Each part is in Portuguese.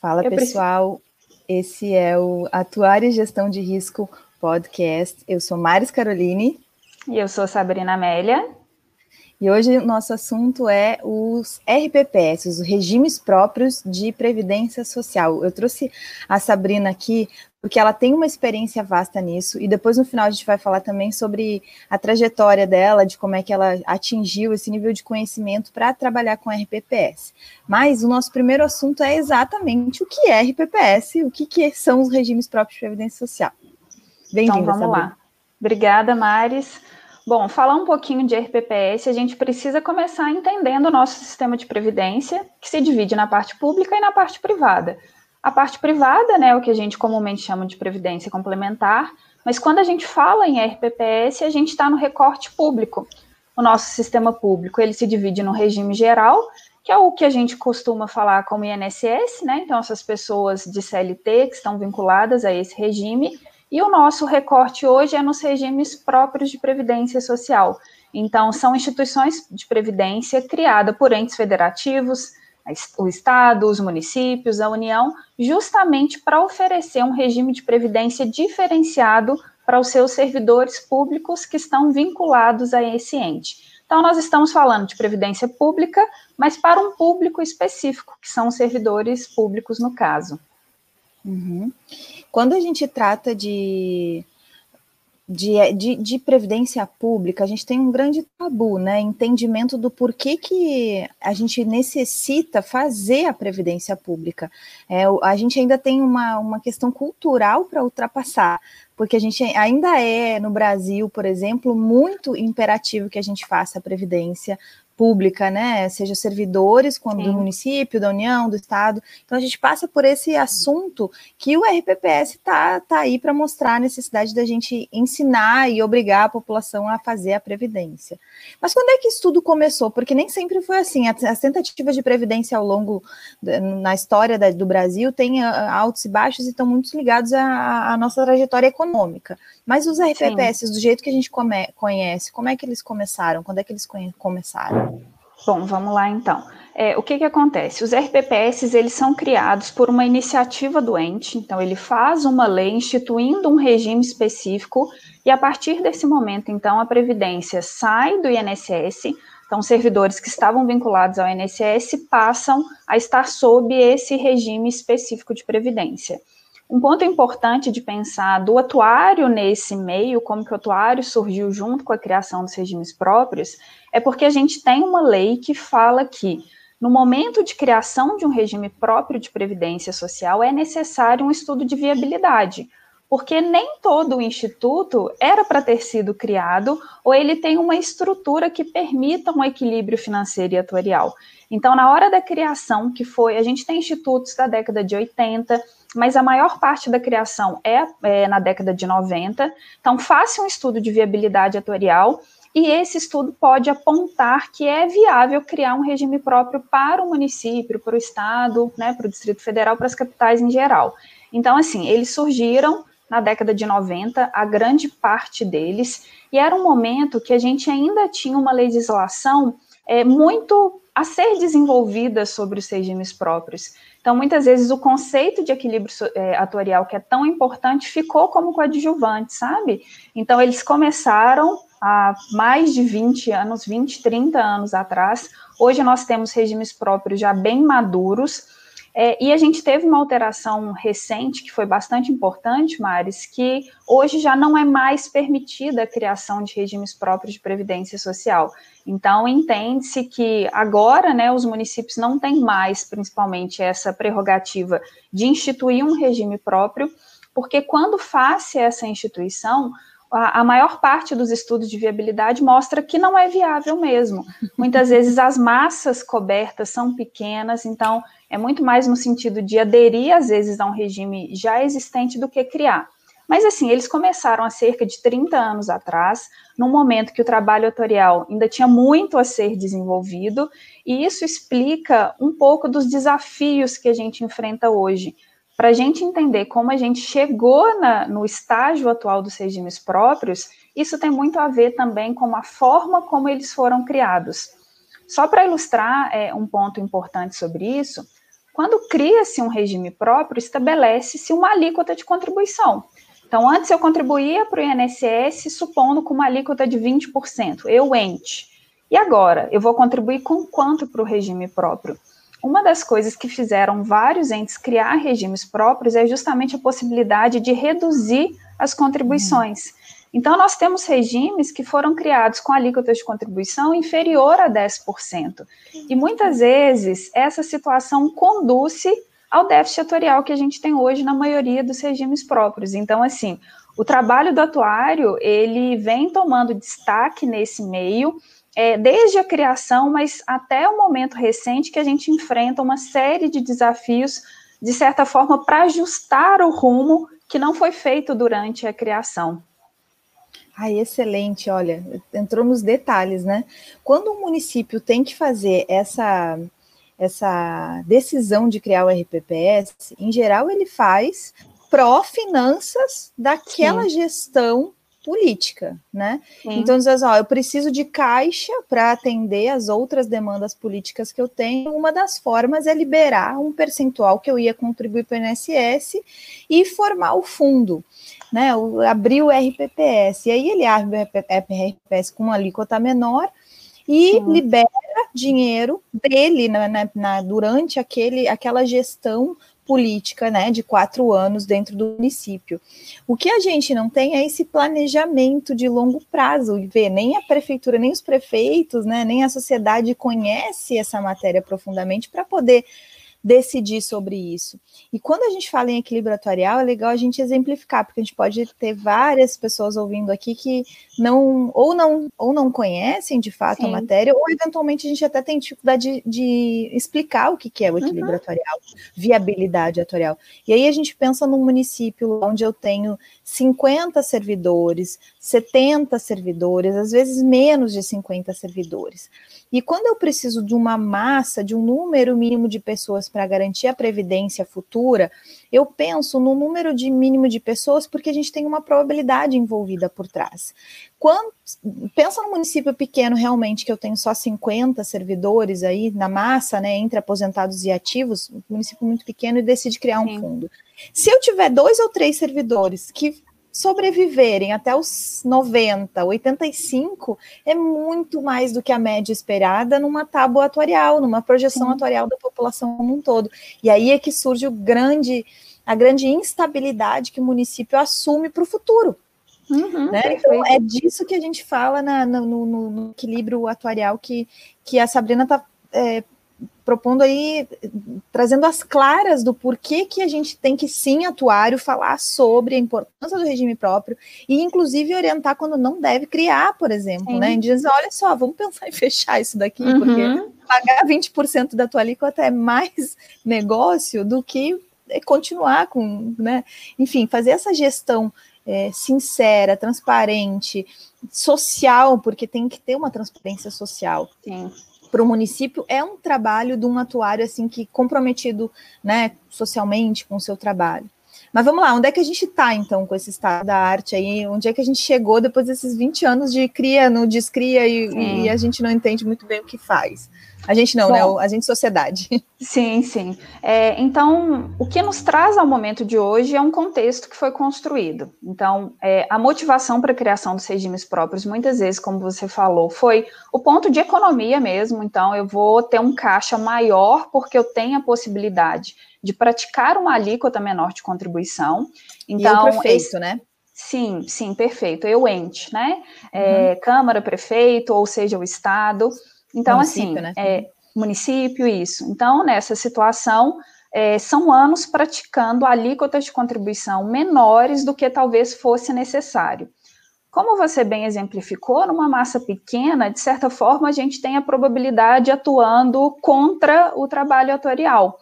Fala eu pessoal, preciso... esse é o Atuar e Gestão de Risco Podcast. Eu sou Maris Caroline. E eu sou Sabrina Amélia. E hoje o nosso assunto é os RPPS, os regimes próprios de previdência social. Eu trouxe a Sabrina aqui porque ela tem uma experiência vasta nisso, e depois no final a gente vai falar também sobre a trajetória dela, de como é que ela atingiu esse nível de conhecimento para trabalhar com RPPS. Mas o nosso primeiro assunto é exatamente o que é RPPS, o que, que são os regimes próprios de previdência social. Bem-vinda, Então vamos Sabrina. lá. Obrigada, Maris. Bom, falar um pouquinho de RPPS, a gente precisa começar entendendo o nosso sistema de previdência, que se divide na parte pública e na parte privada. A parte privada, né, o que a gente comumente chama de previdência complementar, mas quando a gente fala em RPPS, a gente está no recorte público. O nosso sistema público, ele se divide no regime geral, que é o que a gente costuma falar como INSS, né? Então, essas pessoas de CLT que estão vinculadas a esse regime, e o nosso recorte hoje é nos regimes próprios de previdência social. Então, são instituições de previdência criadas por entes federativos, o Estado, os municípios, a União, justamente para oferecer um regime de previdência diferenciado para os seus servidores públicos que estão vinculados a esse ente. Então, nós estamos falando de previdência pública, mas para um público específico, que são os servidores públicos no caso. Uhum. Quando a gente trata de de, de, de, previdência pública, a gente tem um grande tabu, né? Entendimento do porquê que a gente necessita fazer a previdência pública. É, a gente ainda tem uma, uma questão cultural para ultrapassar, porque a gente ainda é, no Brasil, por exemplo, muito imperativo que a gente faça a previdência pública, né? Seja servidores quando do município, da União, do Estado. Então a gente passa por esse assunto que o RPPS tá, tá aí para mostrar a necessidade da gente ensinar e obrigar a população a fazer a previdência. Mas quando é que isso tudo começou? Porque nem sempre foi assim. As tentativas de previdência ao longo na história da, do Brasil têm ah, altos e baixos e estão muito ligados à, à nossa trajetória econômica. Mas os RPPS, Sim. do jeito que a gente come, conhece, como é que eles começaram? Quando é que eles começaram? Bom, vamos lá então. É, o que, que acontece? Os RPPS eles são criados por uma iniciativa do ente, então ele faz uma lei instituindo um regime específico e a partir desse momento, então, a Previdência sai do INSS, então servidores que estavam vinculados ao INSS passam a estar sob esse regime específico de Previdência. Um ponto importante de pensar do atuário nesse meio, como que o atuário surgiu junto com a criação dos regimes próprios, é porque a gente tem uma lei que fala que no momento de criação de um regime próprio de previdência social é necessário um estudo de viabilidade, porque nem todo o instituto era para ter sido criado ou ele tem uma estrutura que permita um equilíbrio financeiro e atuarial. Então, na hora da criação, que foi, a gente tem institutos da década de 80, mas a maior parte da criação é, é na década de 90. Então, faça um estudo de viabilidade atuarial e esse estudo pode apontar que é viável criar um regime próprio para o município, para o estado, né, para o Distrito Federal, para as capitais em geral. Então, assim, eles surgiram na década de 90, a grande parte deles, e era um momento que a gente ainda tinha uma legislação é, muito a ser desenvolvida sobre os regimes próprios. Então, muitas vezes, o conceito de equilíbrio é, atuarial, que é tão importante, ficou como coadjuvante, sabe? Então, eles começaram há mais de 20 anos, 20, 30 anos atrás. Hoje, nós temos regimes próprios já bem maduros, é, e a gente teve uma alteração recente que foi bastante importante, Maris, que hoje já não é mais permitida a criação de regimes próprios de previdência social. Então, entende-se que agora, né, os municípios não têm mais, principalmente, essa prerrogativa de instituir um regime próprio, porque quando faz essa instituição, a, maior parte dos estudos de viabilidade mostra que não é viável mesmo. Muitas vezes as massas cobertas são pequenas, então é muito mais no sentido de aderir, às vezes, a um regime já existente do que criar. Mas, assim, eles começaram há cerca de 30 anos atrás, num momento que o trabalho autorial ainda tinha muito a ser desenvolvido, e isso explica um pouco dos desafios que a gente enfrenta hoje. Para a gente entender como a gente chegou na, no estágio atual dos regimes próprios, isso tem muito a ver também com a forma como eles foram criados. Só para ilustrar é, um ponto importante sobre isso, Quando cria-se um regime próprio, estabelece-se uma alíquota de contribuição. Então, antes eu contribuía para o INSS supondo com uma alíquota de 20%, eu ente. E agora, eu vou contribuir com quanto para o regime próprio? Uma das coisas que fizeram vários entes criar regimes próprios é justamente a possibilidade de reduzir as contribuições. Então, nós temos regimes que foram criados com alíquotas de contribuição inferior a 10%. E muitas vezes essa situação conduz ao déficit atuarial que a gente tem hoje na maioria dos regimes próprios. Então, assim, o trabalho do atuário, ele vem tomando destaque nesse meio, é, desde a criação, mas até o momento recente que a gente enfrenta uma série de desafios, de certa forma, para ajustar o rumo que não foi feito durante a criação. Ai, excelente, olha, entrou nos detalhes, né? Quando o um município tem que fazer essa, essa decisão de criar o RPPS, em geral ele faz pró-finanças daquela Sim. gestão política, né? Sim. Então, diz assim, ó, eu preciso de caixa para atender as outras demandas políticas que eu tenho. Uma das formas é liberar um percentual que eu ia contribuir para o INSS e formar o fundo né? O, abriu o RPPS, e aí ele abre o RPPS com uma alíquota menor e Sim. libera dinheiro dele na, na, na, durante aquele, aquela gestão política né, de quatro anos dentro do município. O que a gente não tem é esse planejamento de longo prazo, e ver nem a prefeitura, nem os prefeitos, né, nem a sociedade conhece essa matéria profundamente para poder decidir sobre isso. E quando a gente fala em equilíbrio atuarial, é legal a gente exemplificar, porque a gente pode ter várias pessoas ouvindo aqui que não ou não ou não conhecem de fato Sim. a matéria, ou eventualmente a gente até tem dificuldade de, de explicar o que, que é o equilíbrio uhum. atuarial, viabilidade atuarial. E aí a gente pensa num município onde eu tenho 50 servidores, 70 servidores, às vezes menos de 50 servidores. E quando eu preciso de uma massa, de um número mínimo de pessoas para garantir a previdência futura, eu penso no número de mínimo de pessoas porque a gente tem uma probabilidade envolvida por trás. Quando, pensa no município pequeno realmente que eu tenho só 50 servidores aí na massa, né, entre aposentados e ativos, um município muito pequeno e decide criar um Sim. fundo. Se eu tiver dois ou três servidores que sobreviverem até os 90, 85, é muito mais do que a média esperada numa tábua atuarial, numa projeção Sim. atuarial da população como um todo. E aí é que surge o grande, a grande instabilidade que o município assume para o futuro. Uhum, né? Então, é disso que a gente fala na, no, no, no, equilíbrio atuarial que, que a Sabrina está é, propondo aí, trazendo as claras do porquê que a gente tem que sim, atuário, falar sobre a importância do regime próprio e, inclusive, orientar quando não deve criar, por exemplo, sim. né? Diz, olha só, vamos pensar em fechar isso daqui, uhum. porque pagar 20% da tua alíquota é mais negócio do que continuar com, né? Enfim, fazer essa gestão é, sincera, transparente, social, porque tem que ter uma transparência social. Sim para o município é um trabalho de um atuário assim que comprometido, né, socialmente com o seu trabalho. Mas vamos lá, onde é que a gente está então com esse estado da arte aí? Onde é que a gente chegou depois desses 20 anos de cria no descria e, e a gente não entende muito bem o que faz? A gente não, né? Bom, né? A gente sociedade. Sim, sim. É, então, o que nos traz ao momento de hoje é um contexto que foi construído. Então, é, a motivação para a criação dos regimes próprios, muitas vezes, como você falou, foi o ponto de economia mesmo. Então, eu vou ter um caixa maior porque eu tenho a possibilidade de praticar uma alíquota menor de contribuição. Então, e o prefeito, esse, né? Sim, sim, perfeito. Eu ente, né? É, uhum. Câmara, prefeito, ou seja, o Estado. Então, município, assim, né? é, município, isso. Então, nessa situação, é, são anos praticando alíquotas de contribuição menores do que talvez fosse necessário. Como você bem exemplificou, numa massa pequena, de certa forma, a gente tem a probabilidade atuando contra o trabalho atuarial.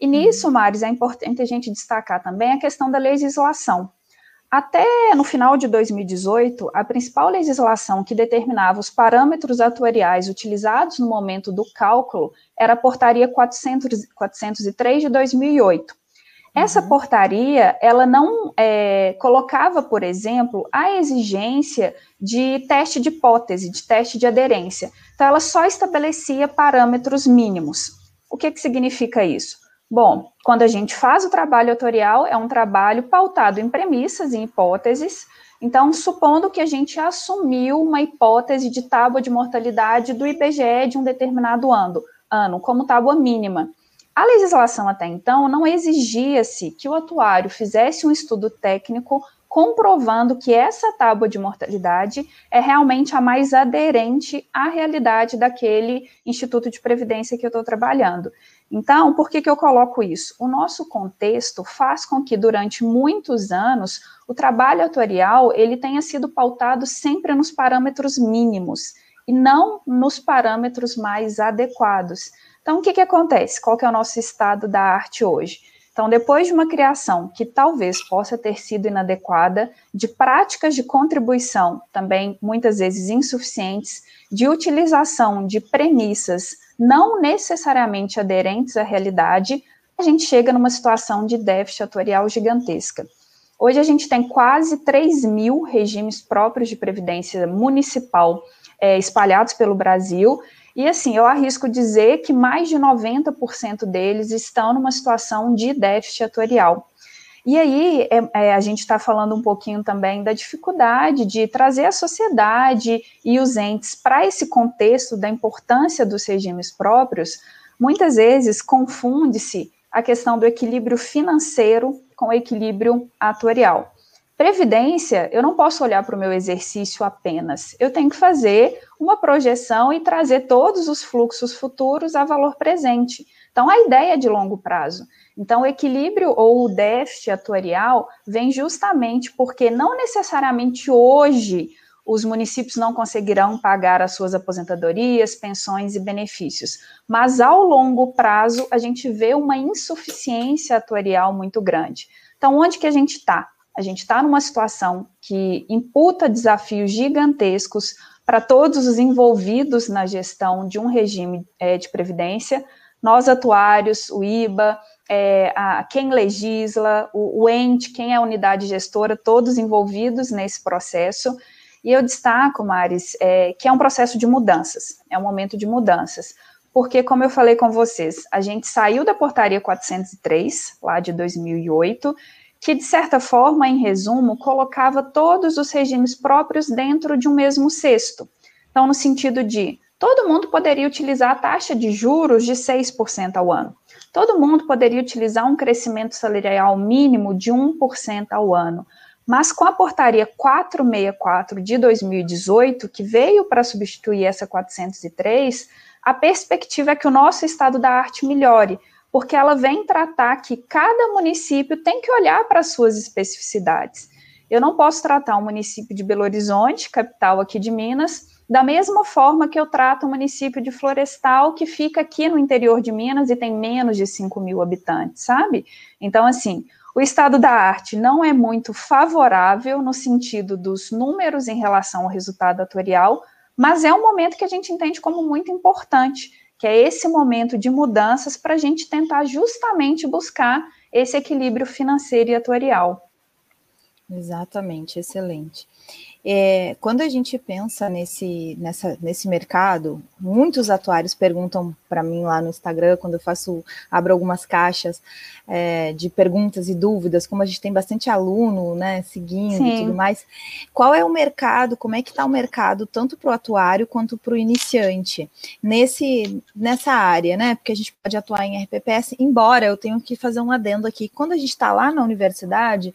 E nisso, uhum. Maris, é importante a gente destacar também a questão da legislação. Até no final de 2018, a principal legislação que determinava os parâmetros atuariais utilizados no momento do cálculo era a Portaria 400, 403 de 2008. Essa uhum. portaria, ela não é, colocava, por exemplo, a exigência de teste de hipótese, de teste de aderência. Então, ela só estabelecia parâmetros mínimos. O que, que significa isso? Bom, quando a gente faz o trabalho autorial, é um trabalho pautado em premissas e hipóteses. Então, supondo que a gente assumiu uma hipótese de tábua de mortalidade do IBGE de um determinado ano, ano como tábua mínima. A legislação até então não exigia-se que o atuário fizesse um estudo técnico comprovando que essa tábua de mortalidade é realmente a mais aderente à realidade daquele instituto de previdência que eu estou trabalhando. Então, por que, que eu coloco isso? O nosso contexto faz com que, durante muitos anos, o trabalho atuarial ele tenha sido pautado sempre nos parâmetros mínimos e não nos parâmetros mais adequados. Então, o que, que acontece? Qual que é o nosso estado da arte hoje? Então, depois de uma criação que talvez possa ter sido inadequada, de práticas de contribuição também muitas vezes insuficientes, de utilização de premissas não necessariamente aderentes à realidade, a gente chega numa situação de déficit atuarial gigantesca. Hoje a gente tem quase 3 mil regimes próprios de previdência municipal é, espalhados pelo Brasil, e assim, eu arrisco dizer que mais de 90% deles estão numa situação de déficit atuarial. E aí, é, é, a gente está falando um pouquinho também da dificuldade de trazer a sociedade e os entes para esse contexto da importância dos regimes próprios. Muitas vezes confunde-se a questão do equilíbrio financeiro com o equilíbrio atuarial. Previdência, eu não posso olhar para o meu exercício apenas. Eu tenho que fazer uma projeção e trazer todos os fluxos futuros a valor presente. Então, a ideia é de longo prazo. Então, o equilíbrio ou o déficit atuarial vem justamente porque não necessariamente hoje os municípios não conseguirão pagar as suas aposentadorias, pensões e benefícios. Mas ao longo prazo, a gente vê uma insuficiência atuarial muito grande. Então, onde que a gente está? A gente está numa situação que imputa desafios gigantescos para todos os envolvidos na gestão de um regime é, de previdência, nós atuários, o IBA, é, a, quem legisla, o, o ente, quem é a unidade gestora, todos envolvidos nesse processo. E eu destaco, Maris, é, que é um processo de mudanças, é um momento de mudanças. Porque, como eu falei com vocês, a gente saiu da portaria 403, lá de 2008, que, de certa forma, em resumo, colocava todos os regimes próprios dentro de um mesmo cesto. Então, no sentido de todo mundo poderia utilizar a taxa de juros de 6% ao ano. Todo mundo poderia utilizar um crescimento salarial mínimo de 1% ao ano. Mas com a portaria 464 de 2018, que veio para substituir essa 403, a perspectiva é que o nosso estado da arte melhore, porque ela vem tratar que cada município tem que olhar para as suas especificidades. Eu não posso tratar o município de Belo Horizonte, capital aqui de Minas, da mesma forma que eu trato o município de Florestal, que fica aqui no interior de Minas e tem menos de 5 mil habitantes, sabe? Então, assim, o estado da arte não é muito favorável no sentido dos números em relação ao resultado atuarial, mas é um momento que a gente entende como muito importante que é esse momento de mudanças para a gente tentar justamente buscar esse equilíbrio financeiro e atuarial. Exatamente, excelente. É, quando a gente pensa nesse, nessa, nesse mercado, muitos atuários perguntam para mim lá no Instagram, quando eu faço, abro algumas caixas é, de perguntas e dúvidas, como a gente tem bastante aluno, né, seguindo Sim. e tudo mais, qual é o mercado, como é que está o mercado, tanto para o atuário quanto para o iniciante, nesse, nessa área, né, porque a gente pode atuar em RPPS, embora eu tenho que fazer um adendo aqui, quando a gente está lá na universidade,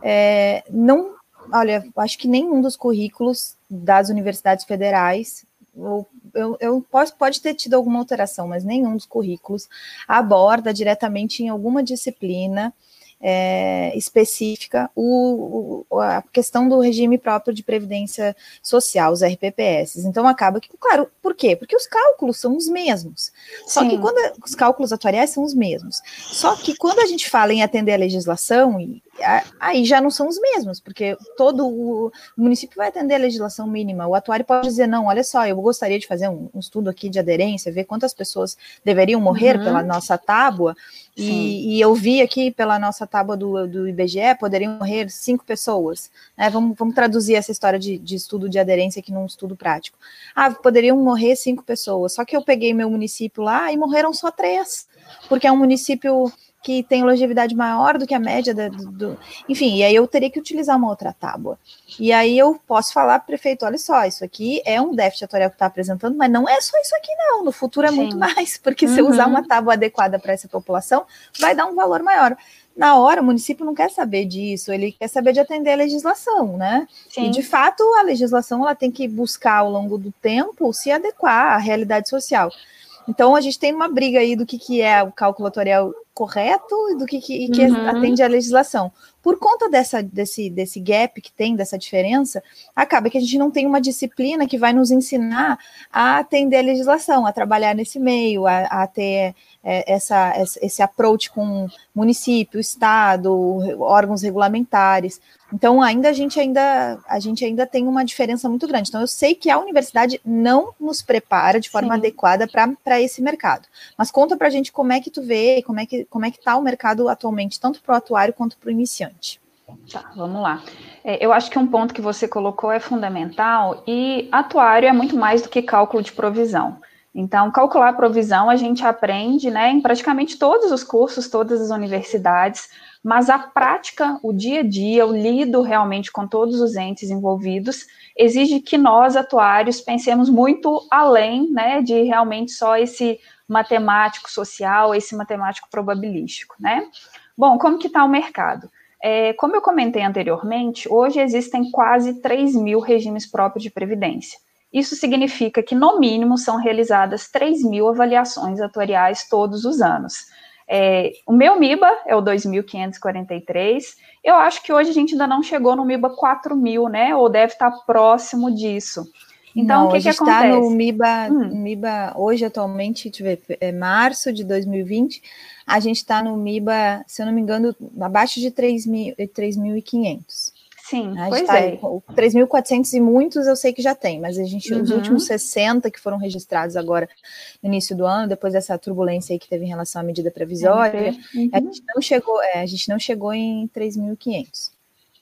é, não olha, acho que nenhum dos currículos das universidades federais, eu, eu, eu posso, pode ter tido alguma alteração, mas nenhum dos currículos aborda diretamente em alguma disciplina é, específica o, o, a questão do regime próprio de previdência social, os RPPS. Então acaba que, claro, por quê? Porque os cálculos são os mesmos. Só Sim. que quando os cálculos atuariais são os mesmos. Só que quando a gente fala em atender a legislação, e aí já não são os mesmos, porque todo o município vai atender a legislação mínima. O atuário pode dizer, não, olha só, eu gostaria de fazer um, um estudo aqui de aderência, ver quantas pessoas deveriam morrer uhum. pela nossa tábua, e, e, eu vi aqui pela nossa tábua do, do IBGE, poderiam morrer cinco pessoas. Né? Vamos, vamos traduzir essa história de, de estudo de aderência aqui num estudo prático. Ah, poderiam morrer cinco pessoas, só que eu peguei meu município lá e morreram só três, porque é um município que tem longevidade maior do que a média do, do, enfim, e aí eu teria que utilizar uma outra tábua. E aí eu posso falar para o prefeito, olha só, isso aqui é um déficit atorial que está apresentando, mas não é só isso aqui não, no futuro é Sim. muito mais, porque uhum. se eu usar uma tábua adequada para essa população, vai dar um valor maior. Na hora, o município não quer saber disso, ele quer saber de atender a legislação, né? Sim. E de fato, a legislação ela tem que buscar ao longo do tempo se adequar à realidade social. Então a gente tem uma briga aí do que, que é o cálculo atorial correto e do que, que, que uhum. atende à legislação. Por conta dessa, desse, desse gap que tem, dessa diferença, acaba que a gente não tem uma disciplina que vai nos ensinar a atender a legislação, a trabalhar nesse meio, a, a ter é, essa, esse approach com município, estado, órgãos regulamentares. Então, ainda a gente ainda a gente ainda tem uma diferença muito grande. Então, eu sei que a universidade não nos prepara de forma Sim. adequada para esse mercado. Mas conta para a gente como é que tu vê, como é que como é que está o mercado atualmente, tanto para o atuário quanto para o iniciante. Tá, vamos lá. É, eu acho que um ponto que você colocou é fundamental e atuário é muito mais do que cálculo de provisão. Então, calcular a provisão a gente aprende né, em praticamente todos os cursos, todas as universidades, mas a prática, o dia a dia, o lido realmente com todos os entes envolvidos, exige que nós, atuários, pensemos muito além né, de realmente só esse matemático social, esse matemático probabilístico. Né? Bom, como que está o mercado? É, como eu comentei anteriormente, hoje existem quase 3 mil regimes próprios de previdência. Isso significa que, no mínimo, são realizadas 3 mil avaliações atuariais todos os anos. É, o meu MIBA é o 2.543. Eu acho que hoje a gente ainda não chegou no MIBA 4.000, né? Ou deve estar próximo disso. Então, não, o que, que acontece? está no MIBA, hum. MIBA, hoje atualmente, deixa eu ver, é março de 2020, a gente está no MIBA, se eu não me engano, abaixo de 3.500. Sim, a pois tá é. 3.400 e muitos eu sei que já tem, mas a gente, uhum. os últimos 60 que foram registrados agora no início do ano, depois dessa turbulência aí que teve em relação à medida provisória, uhum. a gente não chegou, é, a gente não chegou em 3.500.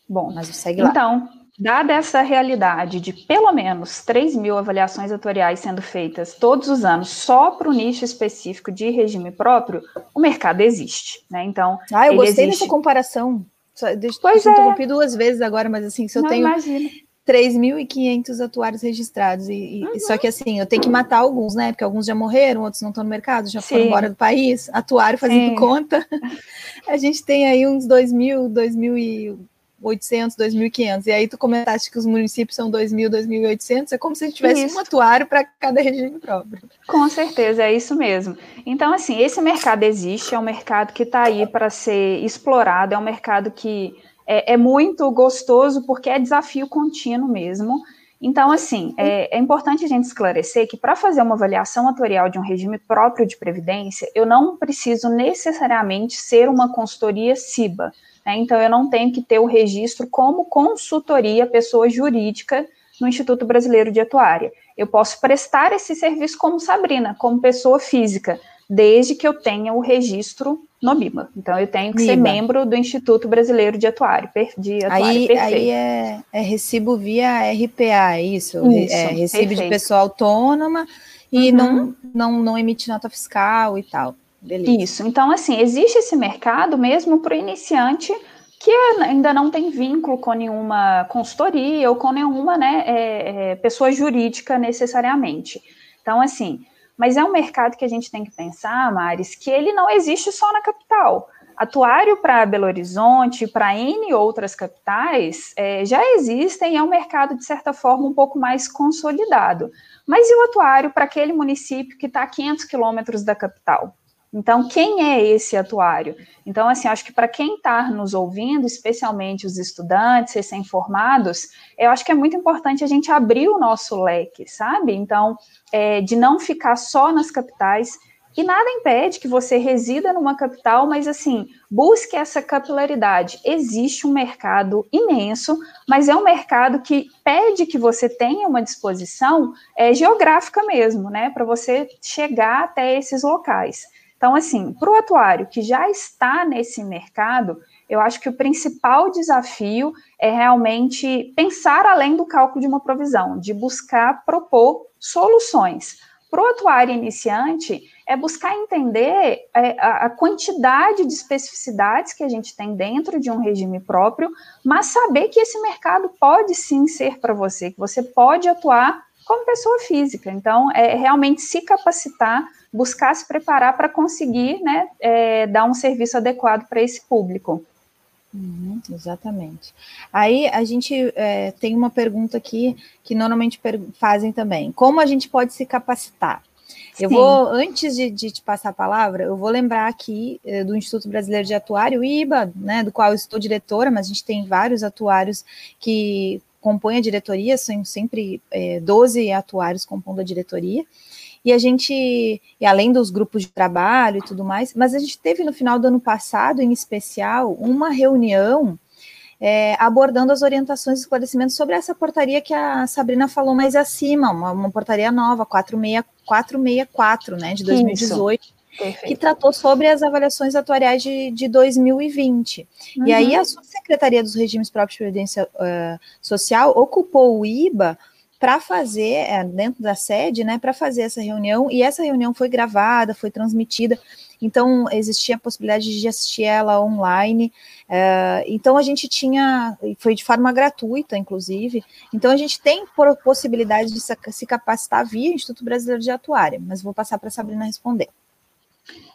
Bom, mas segue lá. Então, dada essa realidade de pelo menos 3 mil avaliações atuariais sendo feitas todos os anos só para o nicho específico de regime próprio, o mercado existe, né? Então, ah, eu gostei existe... dessa comparação. Deixa pois eu é. interrompi duas vezes agora, mas assim, se eu Não, tenho imagina. 3.500 atuários registrados, e, uhum. só que assim, eu tenho que matar alguns, né? Porque alguns já morreram, outros não estão no mercado, já Sim. foram embora do país, atuário fazendo Sim. conta. A gente tem aí uns 2.000, 2.000 800, 2.500. E aí tu comentaste que os municípios são 2.000, 2.800. É como se a gente tivesse isso. um atuário para cada regime próprio. Com certeza, é isso mesmo. Então, assim, esse mercado existe, é um mercado que está aí para ser explorado, é um mercado que é, é, muito gostoso porque é desafio contínuo mesmo. Então, assim, é, é importante a gente esclarecer que para fazer uma avaliação atuarial de um regime próprio de previdência, eu não preciso necessariamente ser uma consultoria CIBA. Né? Então, eu não tenho que ter o registro como consultoria pessoa jurídica no Instituto Brasileiro de Atuária. Eu posso prestar esse serviço como Sabrina, como pessoa física, desde que eu tenha o registro no BIBA. Então, eu tenho que BIBA. ser membro do Instituto Brasileiro de Atuário. De atuário aí, perfeito. aí é, é, recibo via RPA, é isso? isso é recibo perfeito. de pessoa autônoma e uhum. não, não, não emite nota fiscal e tal. Beleza. Isso. Então, assim, existe esse mercado mesmo para o iniciante que ainda não tem vínculo com nenhuma consultoria ou com nenhuma né, é, é, pessoa jurídica necessariamente. Então, assim, mas é um mercado que a gente tem que pensar, Maris, que ele não existe só na capital. Atuário para Belo Horizonte, para N outras capitais, é, já existem, é um mercado, de certa forma, um pouco mais consolidado. Mas e o atuário para aquele município que está a 500 quilômetros da capital? Então, quem é esse atuário? Então, assim, acho que para quem está nos ouvindo, especialmente os estudantes recém-formados, eu acho que é muito importante a gente abrir o nosso leque, sabe? Então, é, de não ficar só nas capitais, E nada impede que você resida numa capital, mas assim, busque essa capilaridade. Existe um mercado imenso, mas é um mercado que pede que você tenha uma disposição é, geográfica mesmo, né? Para você chegar até esses locais. Então, assim, para o atuário que já está nesse mercado, eu acho que o principal desafio é realmente pensar além do cálculo de uma provisão, de buscar propor soluções. Para o atuário iniciante, é buscar entender é, a, a quantidade de especificidades que a gente tem dentro de um regime próprio, mas saber que esse mercado pode sim ser para você, que você pode atuar como pessoa física. Então, é realmente se capacitar, buscar se preparar para conseguir né, é, dar um serviço adequado para esse público. Uhum, exatamente. Aí a gente é, tem uma pergunta aqui que normalmente fazem também: como a gente pode se capacitar? Eu Sim. vou, antes de, de, te passar a palavra, eu vou lembrar aqui é, do Instituto Brasileiro de Atuário, o IBA, né, do qual eu estou diretora, mas a gente tem vários atuários que compõem a diretoria, são sempre é, 12 atuários compondo a diretoria. E a gente, e além dos grupos de trabalho e tudo mais, mas a gente teve no final do ano passado, em especial, uma reunião é, abordando as orientações e esclarecimentos sobre essa portaria que a Sabrina falou mais acima, uma, uma portaria nova, 464, né, de 2018. Isso. Perfeito. que tratou sobre as avaliações atuariais de, de 2020. Uhum. E aí a Subsecretaria dos Regimes Próprios de Previdência uh, Social ocupou o IBA para fazer, é, dentro da sede, né, para fazer essa reunião, e essa reunião foi gravada, foi transmitida, então existia a possibilidade de assistir ela online, é, então a gente tinha, foi de forma gratuita, inclusive, então a gente tem possibilidade de se capacitar via Instituto Brasileiro de Atuária, mas vou passar para a Sabrina responder.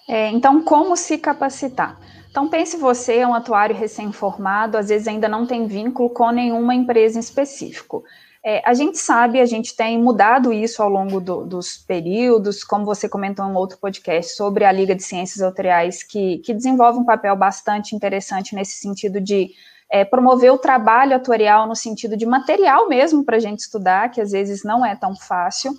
É, então, como se capacitar? Então, pense você, é um atuário recém-formado, às vezes ainda não tem vínculo com nenhuma empresa em específico. É, a gente sabe, a gente tem mudado isso ao longo do, dos períodos, como você comentou em um outro podcast sobre a Liga de Ciências Autoriais, que, que desenvolve um papel bastante interessante nesse sentido de é, promover o trabalho atuarial no sentido de material mesmo para a gente estudar, que às vezes não é tão fácil.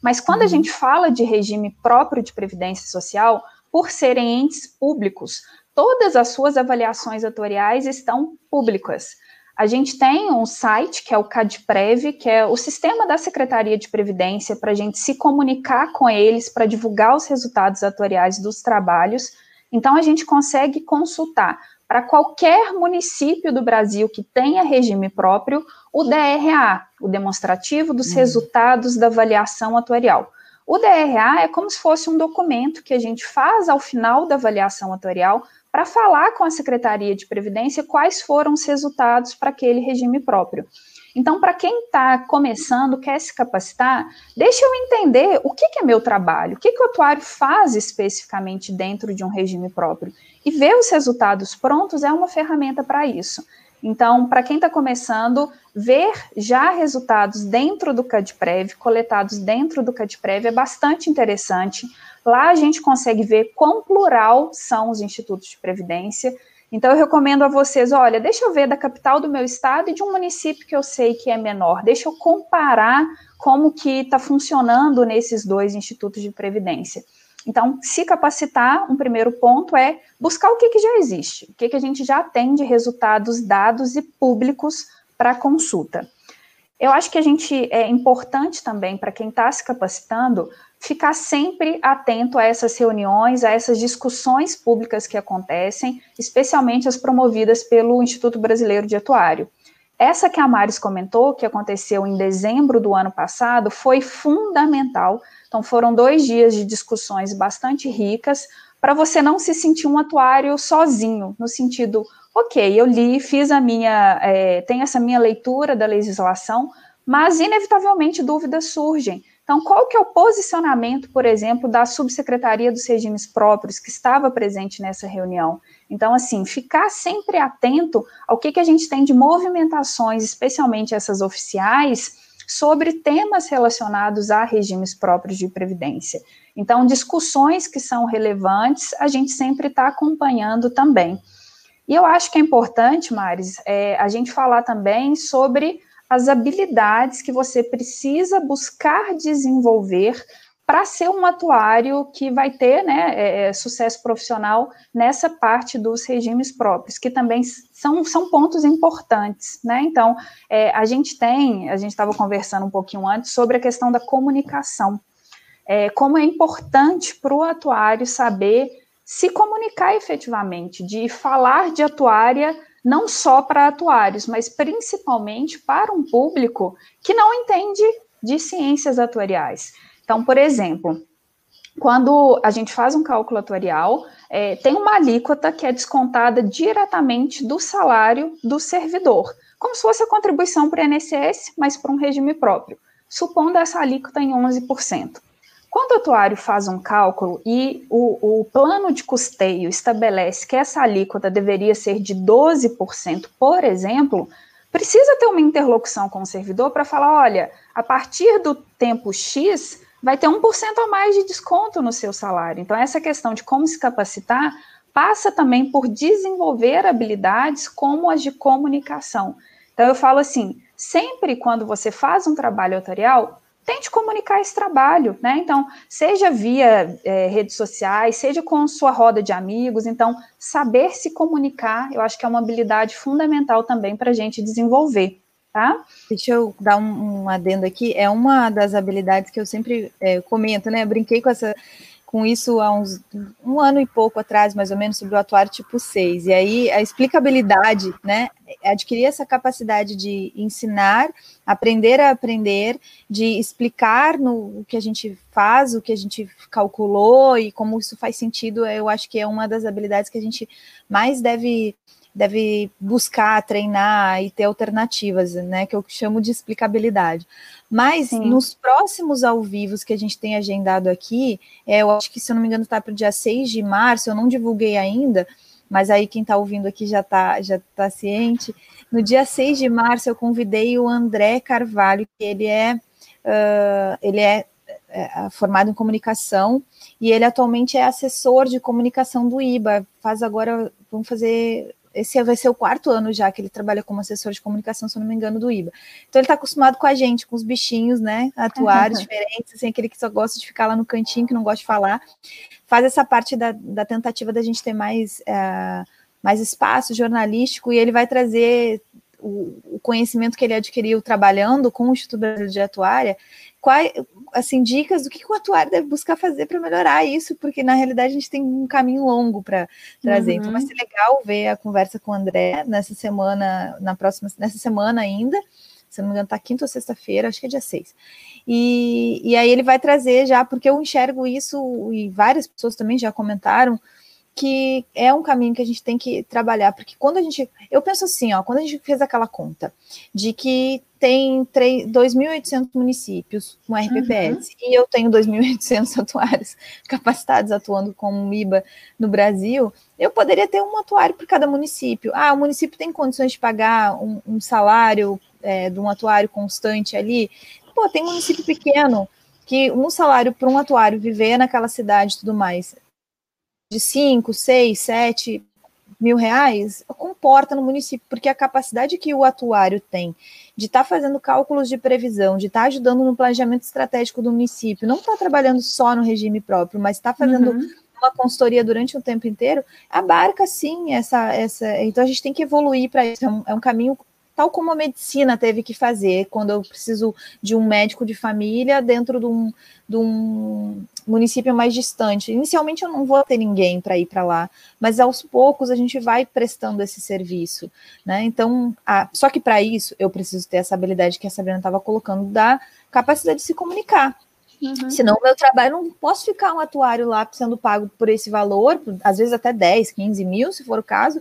Mas quando a uhum. gente fala de regime próprio de previdência social, por serem entes públicos, todas as suas avaliações atuariais estão públicas. A gente tem um site, que é o CADPREV, que é o sistema da Secretaria de Previdência para a gente se comunicar com eles, para divulgar os resultados atuariais dos trabalhos. Então, a gente consegue consultar para qualquer município do Brasil que tenha regime próprio o DRA, o demonstrativo dos uhum. resultados da avaliação atuarial. O DRA é como se fosse um documento que a gente faz ao final da avaliação atuarial para falar com a Secretaria de Previdência quais foram os resultados para aquele regime próprio. Então, para quem está começando, quer se capacitar, deixa eu entender o que, que é meu trabalho, o que, que o atuário faz especificamente dentro de um regime próprio. E ver os resultados prontos é uma ferramenta para isso. Então, para quem está começando, ver já resultados dentro do CADPREV, coletados dentro do CADPREV, é bastante interessante. Lá a gente consegue ver quão plural são os institutos de previdência. Então, eu recomendo a vocês: olha, deixa eu ver da capital do meu estado e de um município que eu sei que é menor, deixa eu comparar como que está funcionando nesses dois institutos de previdência. Então, se capacitar, um primeiro ponto é buscar o que, que já existe, o que, que a gente já tem de resultados dados e públicos para consulta. Eu acho que a gente é importante também para quem está se capacitando ficar sempre atento a essas reuniões, a essas discussões públicas que acontecem, especialmente as promovidas pelo Instituto Brasileiro de Atuário. Essa que a Maris comentou, que aconteceu em dezembro do ano passado, foi fundamental. Então, foram dois dias de discussões bastante ricas, para você não se sentir um atuário sozinho, no sentido, ok, eu li, fiz a minha, é, essa minha leitura da legislação, mas inevitavelmente dúvidas surgem. Então, qual que é o posicionamento, por exemplo, da subsecretaria dos regimes próprios que estava presente nessa reunião? Então, assim, ficar sempre atento ao que, que a gente tem de movimentações, especialmente essas oficiais, sobre temas relacionados a regimes próprios de previdência. Então, discussões que são relevantes, a gente sempre está acompanhando também. E eu acho que é importante, Maris, é, a gente falar também sobre as habilidades que você precisa buscar desenvolver para ser um atuário que vai ter né, é, é, sucesso profissional nessa parte dos regimes próprios, que também são, são pontos importantes. Né? Então, é, a gente tem, a gente estava conversando um pouquinho antes sobre a questão da comunicação. É, como é importante para o atuário saber se comunicar efetivamente, de falar de atuária não só para atuários, mas principalmente para um público que não entende de ciências atuariais. Então, por exemplo, quando a gente faz um cálculo atuarial, é, tem uma alíquota que é descontada diretamente do salário do servidor, como se fosse a contribuição para o INSS, mas para um regime próprio, supondo essa alíquota em 11%. Quando o atuário faz um cálculo e o, o, plano de custeio estabelece que essa alíquota deveria ser de 12%, por exemplo, precisa ter uma interlocução com o servidor para falar: olha, a partir do tempo X, vai ter 1% a mais de desconto no seu salário. Então, essa questão de como se capacitar passa também por desenvolver habilidades como as de comunicação. Então, eu falo assim: sempre quando você faz um trabalho autorial, tente comunicar esse trabalho, né? Então, seja via é, redes sociais, seja com sua roda de amigos. Então, saber se comunicar, eu acho que é uma habilidade fundamental também para a gente desenvolver, tá? Deixa eu dar um, um, adendo aqui. É uma das habilidades que eu sempre é, comento, né? Eu brinquei com essa com isso há uns um ano e pouco atrás, mais ou menos, sobre o atuário tipo 6. E aí a explicabilidade, né? Adquirir essa capacidade de ensinar, aprender a aprender, de explicar no, o que a gente faz, o que a gente calculou e como isso faz sentido, eu acho que é uma das habilidades que a gente mais deve deve buscar, treinar e ter alternativas, né? Que eu chamo de explicabilidade. Mas Sim. nos próximos ao vivos que a gente tem agendado aqui, é, eu acho que, se eu não me engano, está para o dia 6 de março, eu não divulguei ainda, mas aí quem está ouvindo aqui já está já tá ciente. No dia 6 de março, eu convidei o André Carvalho, que ele é, uh, ele é, é formado em comunicação e ele atualmente é assessor de comunicação do IBA. Faz agora, vamos fazer esse vai ser o quarto ano já que ele trabalha como assessor de comunicação, se eu não me engano, do IBA. Então ele está acostumado com a gente, com os bichinhos, né? Atuários uhum. diferentes, assim, aquele que só gosta de ficar lá no cantinho, que não gosta de falar. Faz essa parte da, da tentativa da gente ter mais, é, mais espaço jornalístico e ele vai trazer o, o, conhecimento que ele adquiriu trabalhando com o Instituto Brasileiro de Atuária, quais, assim, dicas do que o atuário deve buscar fazer para melhorar isso, porque na realidade a gente tem um caminho longo para trazer. Uhum. Então vai ser legal ver a conversa com o André nessa semana, na próxima, nessa semana ainda. Se não me engano, tá quinta ou sexta-feira, acho que é dia 6. E, e aí ele vai trazer já, porque eu enxergo isso, e várias pessoas também já comentaram, que é um caminho que a gente tem que trabalhar, porque quando a gente, eu penso assim, ó, quando a gente fez aquela conta de que tem 2.800 municípios com RPPS uhum. e eu tenho 2.800 atuários capacitados atuando como MIBA no Brasil, eu poderia ter um atuário por cada município. Ah, o município tem condições de pagar um, um salário é, de um atuário constante ali? Pô, tem município pequeno que um salário para um atuário viver naquela cidade e tudo mais de 5, 6, 7 mil reais comporta no município, porque a capacidade que o atuário tem de estar tá fazendo cálculos de previsão, de estar tá ajudando no planejamento estratégico do município, não está trabalhando só no regime próprio, mas está fazendo uhum. uma consultoria durante o tempo inteiro, abarca sim essa. essa então a gente tem que evoluir para isso, é um, é um caminho tal como a medicina teve que fazer quando eu preciso de um médico de família dentro de um, de um município mais distante. Inicialmente eu não vou ter ninguém para ir para lá, mas aos poucos a gente vai prestando esse serviço, né? Então, a, só que para isso eu preciso ter essa habilidade que a Sabrina estava colocando da capacidade de se comunicar. Uhum. Senão, meu trabalho, não posso ficar um atuário lá sendo pago por esse valor, às vezes até 10, 15 mil, se for o caso,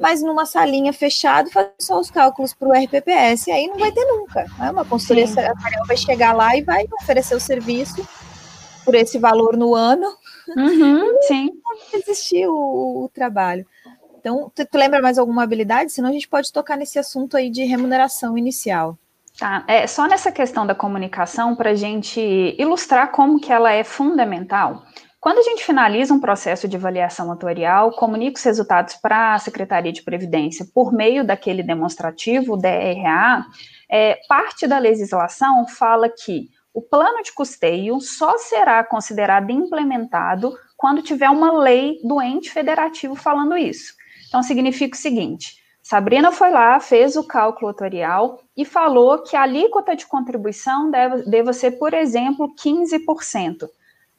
mas numa salinha fechada, fazer só os cálculos para o RPPS, e aí não vai ter nunca. Né? Uma consultoria salarial vai chegar lá e vai oferecer o serviço por esse valor no ano. Uhum, sim. Não existir o, o, trabalho. Então, tu, tu, lembra mais alguma habilidade? Senão a gente pode tocar nesse assunto aí de remuneração inicial. Tá, é, só nessa questão da comunicação, para a gente ilustrar como que ela é fundamental, quando a gente finaliza um processo de avaliação atuarial, comunica os resultados para a Secretaria de Previdência por meio daquele demonstrativo, DRA, é, parte da legislação fala que O plano de custeio só será considerado implementado quando tiver uma lei do ente federativo falando isso. Então, significa o seguinte: Sabrina foi lá, fez o cálculo atuarial e falou que a alíquota de contribuição deve, deve ser, por exemplo, 15%.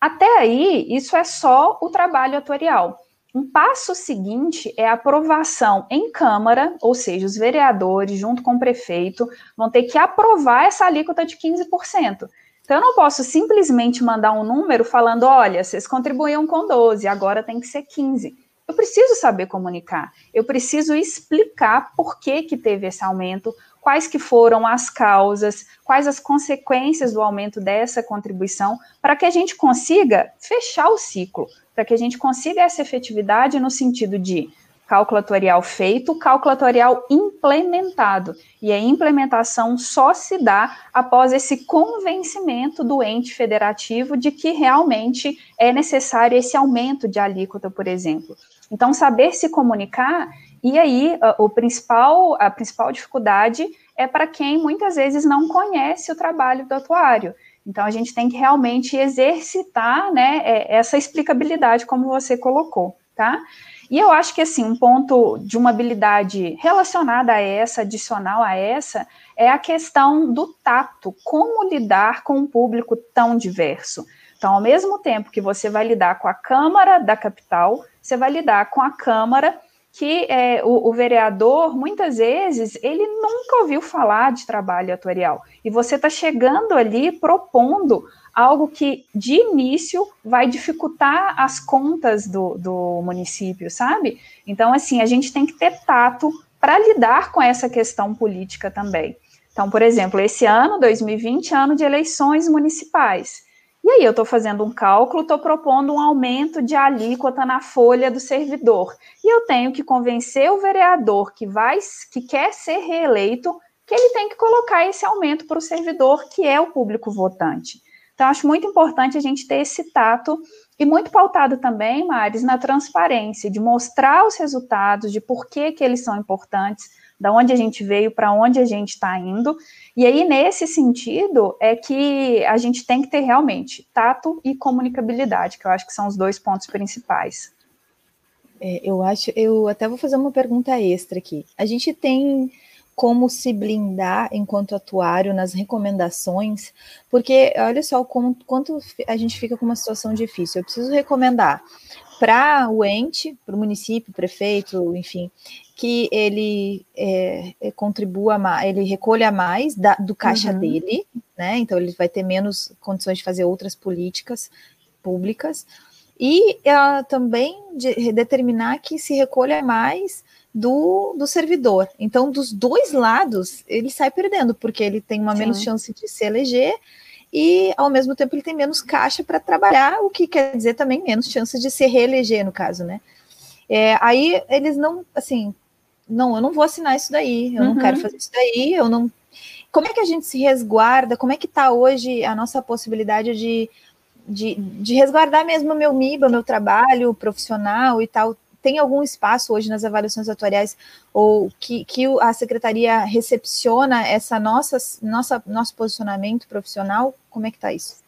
Até aí, isso é só o trabalho atuarial. Um passo seguinte é a aprovação em Câmara, ou seja, os vereadores, junto com o prefeito, vão ter que aprovar essa alíquota de 15%. Então, eu não posso simplesmente mandar um número falando: olha, vocês contribuíam com 12, agora tem que ser 15. Eu preciso saber comunicar, eu preciso explicar por que, que teve esse aumento, quais que foram as causas, quais as consequências do aumento dessa contribuição, para que a gente consiga fechar o ciclo, para que a gente consiga essa efetividade no sentido de calculatorial feito, calculatorial implementado. E a implementação só se dá após esse convencimento do ente federativo de que realmente é necessário esse aumento de alíquota, por exemplo. Então, saber se comunicar, e aí o principal, a principal dificuldade é para quem muitas vezes não conhece o trabalho do atuário. Então, a gente tem que realmente exercitar né, é, essa explicabilidade, como você colocou, tá? E eu acho que, assim, um ponto de uma habilidade relacionada a essa, adicional a essa, é a questão do tato. Como lidar com um público tão diverso? Então, ao mesmo tempo que você vai lidar com a Câmara da capital, você vai lidar com a Câmara que é, o, o, vereador, muitas vezes, ele nunca ouviu falar de trabalho atuarial. E você está chegando ali propondo algo que, de início, vai dificultar as contas do, do município, sabe? Então, assim, a gente tem que ter tato para lidar com essa questão política também. Então, por exemplo, esse ano, 2020, ano de eleições municipais. Aí eu estou fazendo um cálculo, estou propondo um aumento de alíquota na folha do servidor. E eu tenho que convencer o vereador que vai, que quer ser reeleito, que ele tem que colocar esse aumento para o servidor, que é o público votante. Então, acho muito importante a gente ter esse tato e muito pautado também, Maris, na transparência, de mostrar os resultados, de por que, que eles são importantes, da onde a gente veio, para onde a gente está indo. E aí, nesse sentido, é que a gente tem que ter realmente tato e comunicabilidade, que eu acho que são os dois pontos principais. É, eu acho, eu até vou fazer uma pergunta extra aqui. A gente tem como se blindar enquanto atuário nas recomendações, porque olha só quanto a gente fica com uma situação difícil. Eu preciso recomendar para o ente, para o município, prefeito, enfim, que ele é, é, contribua mais, ele recolha mais da, do caixa uhum. dele, né? Então ele vai ter menos condições de fazer outras políticas públicas e uh, também de, determinar que se recolha mais do, do servidor. Então, dos dois lados, ele sai perdendo, porque ele tem uma Sim. menos chance de se eleger e, ao mesmo tempo, ele tem menos caixa para trabalhar, o que quer dizer também menos chances de se reeleger, no caso, né? É, aí eles não, assim, não, eu não vou assinar isso daí, eu uhum. não quero fazer isso daí, eu não. Como é que a gente se resguarda? Como é que está hoje a nossa possibilidade de, de, de resguardar mesmo o meu MIBA, meu trabalho profissional e tal? Tem algum espaço hoje nas avaliações atuariais ou que, que a secretaria recepciona essa nossa, nossa nosso posicionamento profissional? Como é que está isso?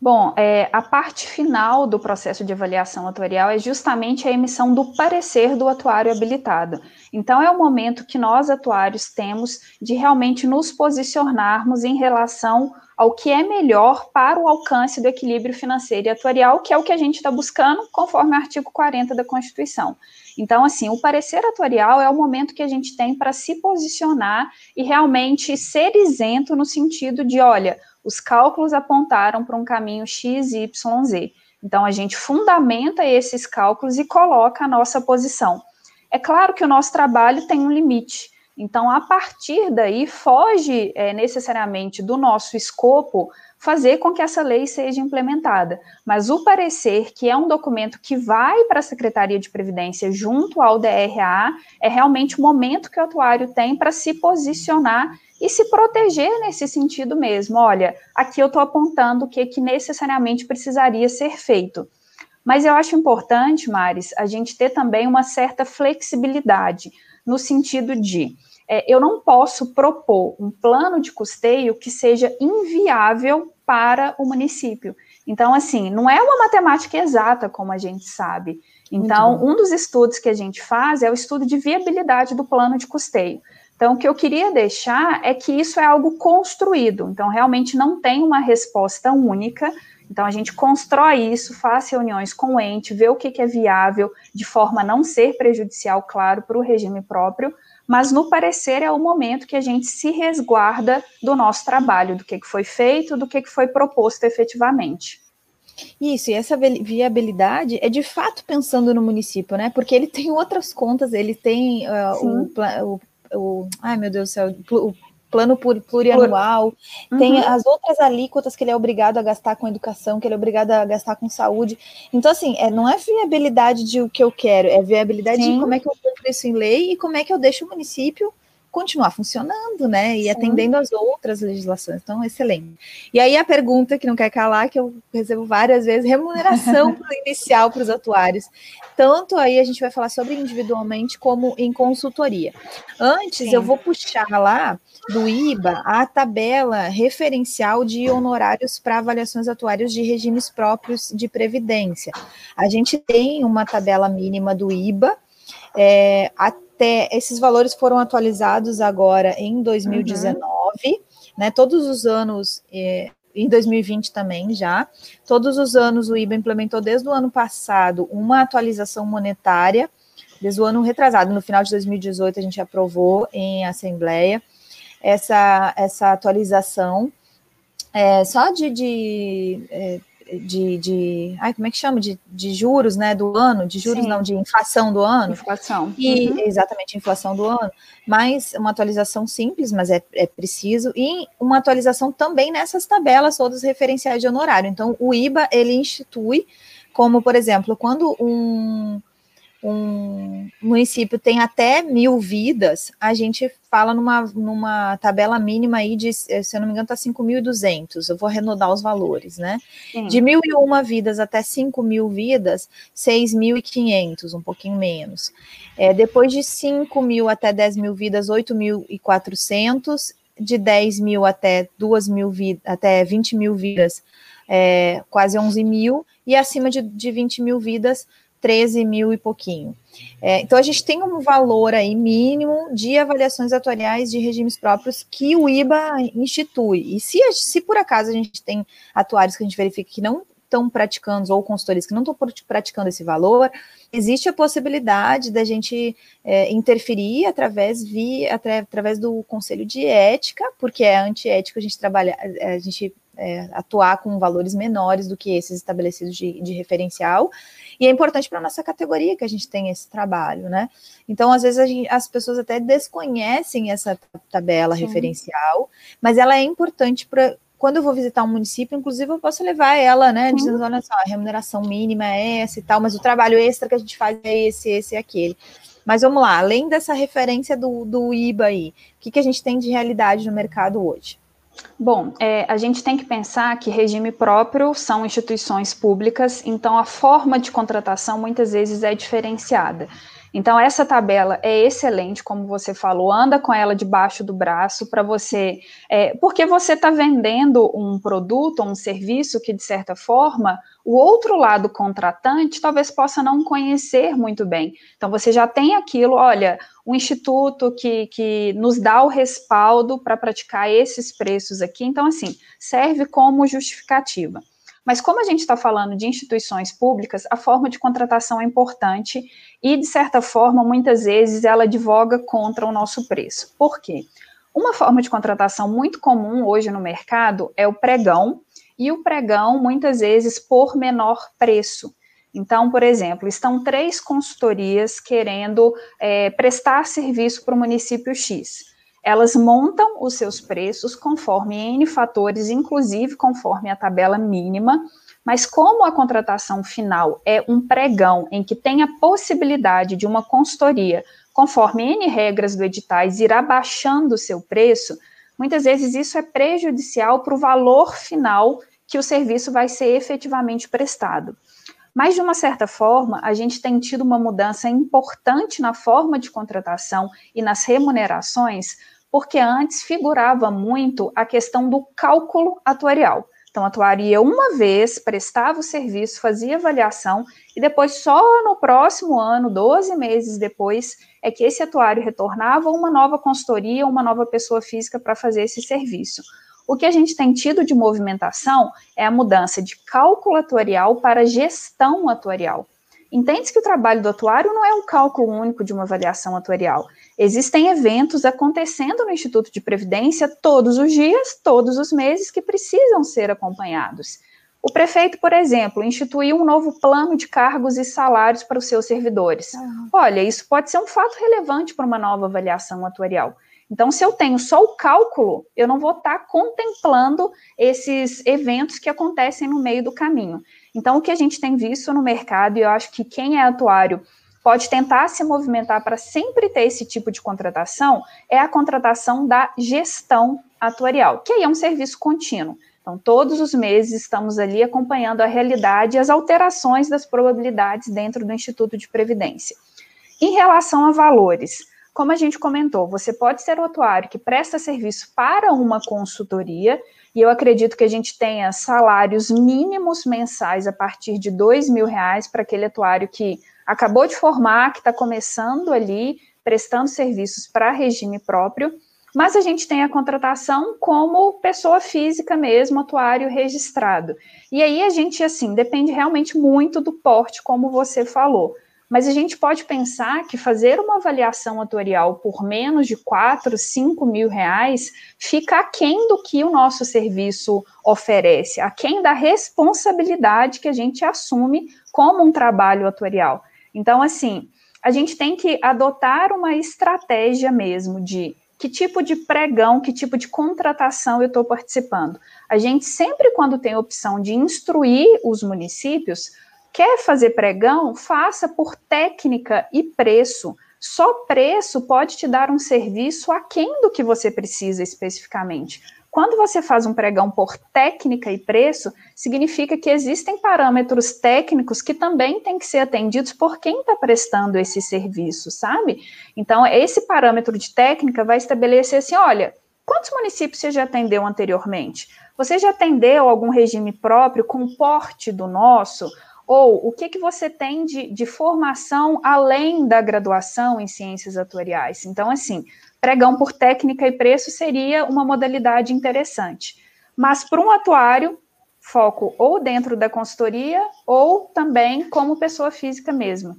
Bom, é, a parte final do processo de avaliação atuarial é justamente a emissão do parecer do atuário habilitado. Então, é o momento que nós, atuários, temos de realmente nos posicionarmos em relação ao que é melhor para o alcance do equilíbrio financeiro e atuarial, que é o que a gente está buscando, conforme o artigo 40 da Constituição. Então, assim, o parecer atuarial é o momento que a gente tem para se posicionar e realmente ser isento no sentido de, olha, os cálculos apontaram para um caminho X, Y, Z. Então, a gente fundamenta esses cálculos e coloca a nossa posição. É claro que o nosso trabalho tem um limite. Então, a partir daí, foge é, necessariamente do nosso escopo fazer com que essa lei seja implementada. Mas o parecer, que é um documento que vai para a Secretaria de Previdência junto ao DRA, é realmente o momento que o atuário tem para se posicionar e se proteger nesse sentido mesmo. Olha, aqui eu estou apontando o que, que necessariamente precisaria ser feito. Mas eu acho importante, Maris, a gente ter também uma certa flexibilidade no sentido de é, eu não posso propor um plano de custeio que seja inviável para o município. Então, assim, não é uma matemática exata, como a gente sabe. Então, um dos estudos que a gente faz é o estudo de viabilidade do plano de custeio. Então, o que eu queria deixar é que isso é algo construído. Então, realmente não tem uma resposta única. Então, a gente constrói isso, faz reuniões com o ente, vê o que, que é viável, de forma a não ser prejudicial, claro, para o regime próprio, mas no parecer é o momento que a gente se resguarda do nosso trabalho, do que, que foi feito, do que, que foi proposto efetivamente. Isso, e essa viabilidade é de fato pensando no município, né? Porque ele tem outras contas, ele tem uh, o, o, o, ai meu Deus do céu, o plano plurianual, uhum. tem as outras alíquotas que ele é obrigado a gastar com educação, que ele é obrigado a gastar com saúde. Então, assim, é, não é viabilidade de o que eu quero, é viabilidade Sim. de como é que eu cumpro isso em lei e como é que eu deixo o município continuar funcionando, né? E Sim. atendendo às outras legislações. Então, excelente. E aí a pergunta que não quer calar, que eu recebo várias vezes, remuneração inicial para os atuários. Tanto aí a gente vai falar sobre individualmente como em consultoria. Antes, Sim. eu vou puxar lá do IBA a tabela referencial de honorários para avaliações atuárias de regimes próprios de previdência. A gente tem uma tabela mínima do IBA, é, até esses valores foram atualizados agora em 2019, uhum. né? Todos os anos, é, em 2020 também já, todos os anos o IBA implementou desde o ano passado uma atualização monetária, desde o ano retrasado, no final de 2018 a gente aprovou em assembleia essa, essa atualização. É, só de, de é, de, de ai, como é que chama? De, de juros, né, do ano, de juros Sim. não, de inflação do ano. Inflação. E uhum. exatamente inflação do ano, mas uma atualização simples, mas é, é preciso, e uma atualização também nessas tabelas todas referenciais de honorário. Então, o IBA, ele institui, como, por exemplo, quando um um município tem até mil vidas, a gente fala numa, numa tabela mínima aí de, se eu não me engano, está 5.200, eu vou arredondar os valores, né? Sim. De mil e uma vidas até 5 mil vidas, 6.500, um pouquinho menos. É, depois de 5 mil até 10 mil vidas, 8.400, de 10 mil até 2 mil vidas, até 20 mil vidas, é, quase 11 mil, e acima de, de 20 mil vidas, 13 mil e pouquinho. É, então, a gente tem um valor aí mínimo de avaliações atuariais de regimes próprios que o IBA institui. E se, se por acaso a gente tem atuários que a gente verifica que não estão praticando, ou consultores que não estão praticando esse valor, existe a possibilidade da gente é, interferir através, via, através do conselho de ética, porque é antiético a gente trabalhar, a gente é, atuar com valores menores do que esses estabelecidos de, de referencial, e é importante para a nossa categoria que a gente tenha esse trabalho, né? Então, às vezes, gente, as pessoas até desconhecem essa tabela Sim. referencial, mas ela é importante para. Quando eu vou visitar um município, inclusive, eu posso levar ela, né? Dizendo, olha só, a remuneração mínima é essa e tal, mas o trabalho extra que a gente faz é esse, esse e aquele. Mas vamos lá, além dessa referência do, do IBA aí, o que, que a gente tem de realidade no mercado hoje? Bom, é, a gente tem que pensar que regime próprio são instituições públicas, então a forma de contratação muitas vezes é diferenciada. Então, essa tabela é excelente, como você falou, anda com ela debaixo do braço para você. É, porque você está vendendo um produto, um serviço que, de certa forma, o outro lado contratante talvez possa não conhecer muito bem. Então, você já tem aquilo, olha, um instituto que, que nos dá o respaldo para praticar esses preços aqui. Então, assim, serve como justificativa. Mas como a gente está falando de instituições públicas, a forma de contratação é importante e, de certa forma, muitas vezes ela advoga contra o nosso preço. Por quê? Uma forma de contratação muito comum hoje no mercado é o pregão, e o pregão, muitas vezes, por menor preço. Então, por exemplo, estão três consultorias querendo é, prestar serviço para o município X. Elas montam os seus preços conforme N fatores, inclusive conforme a tabela mínima, mas como a contratação final é um pregão em que tem a possibilidade de uma consultoria, conforme N regras do editais, ir abaixando o seu preço, muitas vezes isso é prejudicial para o valor final que o serviço vai ser efetivamente prestado. Mas, de uma certa forma, a gente tem tido uma mudança importante na forma de contratação e nas remunerações, porque antes figurava muito a questão do cálculo atuarial. Então, o atuário ia uma vez, prestava o serviço, fazia avaliação, e depois, só no próximo ano, 12 meses depois, é que esse atuário retornava uma nova consultoria, uma nova pessoa física para fazer esse serviço. O que a gente tem tido de movimentação é a mudança de cálculo atuarial para gestão atuarial. Entende-se que o trabalho do atuário não é um cálculo único de uma avaliação atuarial. Existem eventos acontecendo no Instituto de Previdência todos os dias, todos os meses, que precisam ser acompanhados. O prefeito, por exemplo, instituiu um novo plano de cargos e salários para os seus servidores. Olha, isso pode ser um fato relevante para uma nova avaliação atuarial. Então, se eu tenho só o cálculo, eu não vou estar contemplando esses eventos que acontecem no meio do caminho. Então, o que a gente tem visto no mercado, e eu acho que quem é atuário pode tentar se movimentar para sempre ter esse tipo de contratação, é a contratação da gestão atuarial, que aí é um serviço contínuo. Então, todos os meses estamos ali acompanhando a realidade e as alterações das probabilidades dentro do Instituto de Previdência. Em relação a valores, como a gente comentou, você pode ser o atuário que presta serviço para uma consultoria, e eu acredito que a gente tenha salários mínimos mensais a partir de dois mil reais para aquele atuário que acabou de formar, que está começando ali, prestando serviços para regime próprio, mas a gente tem a contratação como pessoa física mesmo, atuário registrado. E aí a gente, assim, depende realmente muito do porte, como você falou. Mas a gente pode pensar que fazer uma avaliação atuarial por menos de 4, 5 mil reais fica aquém do que o nosso serviço oferece, aquém da responsabilidade que a gente assume como um trabalho atuarial. Então, assim, a gente tem que adotar uma estratégia mesmo de que tipo de pregão, que tipo de contratação eu estou participando. A gente sempre, quando tem a opção de instruir os municípios, Quer fazer pregão? Faça por técnica e preço. Só preço pode te dar um serviço aquém do que você precisa especificamente. Quando você faz um pregão por técnica e preço, significa que existem parâmetros técnicos que também têm que ser atendidos por quem está prestando esse serviço, sabe? Então, esse parâmetro de técnica vai estabelecer assim: olha, quantos municípios você já atendeu anteriormente? Você já atendeu algum regime próprio com porte do nosso? Ou o que, que você tem de, de formação além da graduação em ciências atuariais? Então, assim, pregão por técnica e preço seria uma modalidade interessante. Mas para um atuário, foco ou dentro da consultoria ou também como pessoa física mesmo.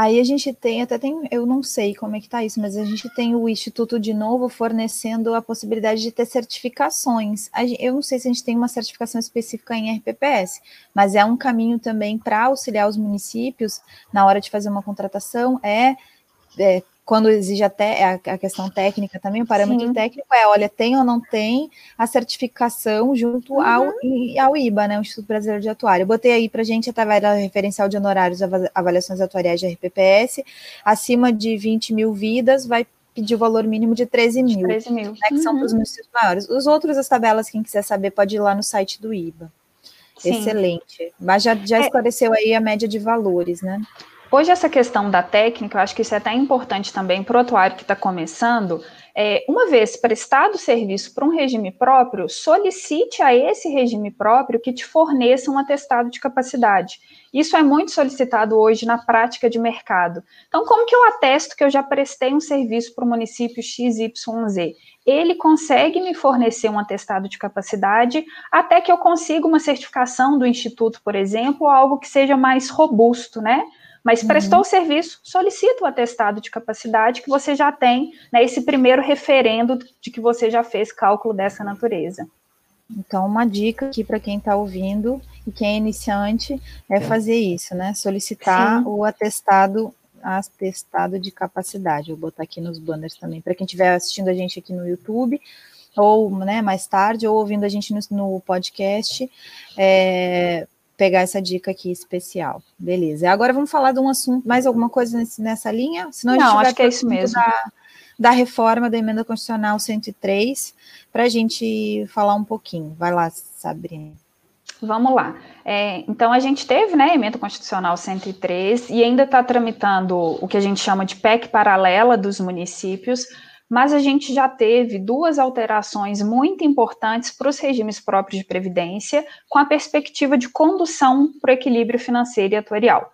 Aí a gente tem, até tem, eu não sei como é que está isso, mas a gente tem o Instituto de novo fornecendo a possibilidade de ter certificações. Eu não sei se a gente tem uma certificação específica em RPPS, mas é um caminho também para auxiliar os municípios na hora de fazer uma contratação, é, é quando exige até a, questão técnica também, o parâmetro Sim. técnico é, olha, tem ou não tem a certificação junto uhum. ao, ao IBA, né, o Instituto Brasileiro de Atuário. Eu botei aí para gente, através da referencial de honorários, avaliações atuariais de RPPS, acima de 20 mil vidas, vai pedir o valor mínimo de 13 mil. 13 mil. Né, que uhum. são para os municípios maiores. Os outros, as tabelas, quem quiser saber, pode ir lá no site do IBA. Sim. Excelente. Mas já, já é. esclareceu aí a média de valores, né? Hoje, essa questão da técnica, eu acho que isso é até importante também para o atuário que está começando. É, uma vez prestado o serviço para um regime próprio, solicite a esse regime próprio que te forneça um atestado de capacidade. Isso é muito solicitado hoje na prática de mercado. Então, como que eu atesto que eu já prestei um serviço para o município XYZ? Ele consegue me fornecer um atestado de capacidade até que eu consiga uma certificação do instituto, por exemplo, algo que seja mais robusto, né? Mas prestou o serviço, solicita o atestado de capacidade que você já tem, né, esse primeiro referendo de que você já fez cálculo dessa natureza. Então, uma dica aqui para quem está ouvindo e quem é iniciante é fazer isso, né? Solicitar Sim. o atestado atestado de capacidade. Vou botar aqui nos banners também para quem estiver assistindo a gente aqui no YouTube ou né, mais tarde, ou ouvindo a gente no, no podcast, é, pegar essa dica aqui especial. Beleza. Agora vamos falar de um assunto, mais alguma coisa nesse, nessa linha? Senão Não, acho que é isso mesmo. Da, da reforma da emenda constitucional 103, para a gente falar um pouquinho. Vai lá, Sabrina. Vamos lá. É, então, a gente teve né, a emenda constitucional 103 e ainda está tramitando o que a gente chama de PEC paralela dos municípios, mas a gente já teve duas alterações muito importantes para os regimes próprios de previdência, com a perspectiva de condução para o equilíbrio financeiro e atuarial.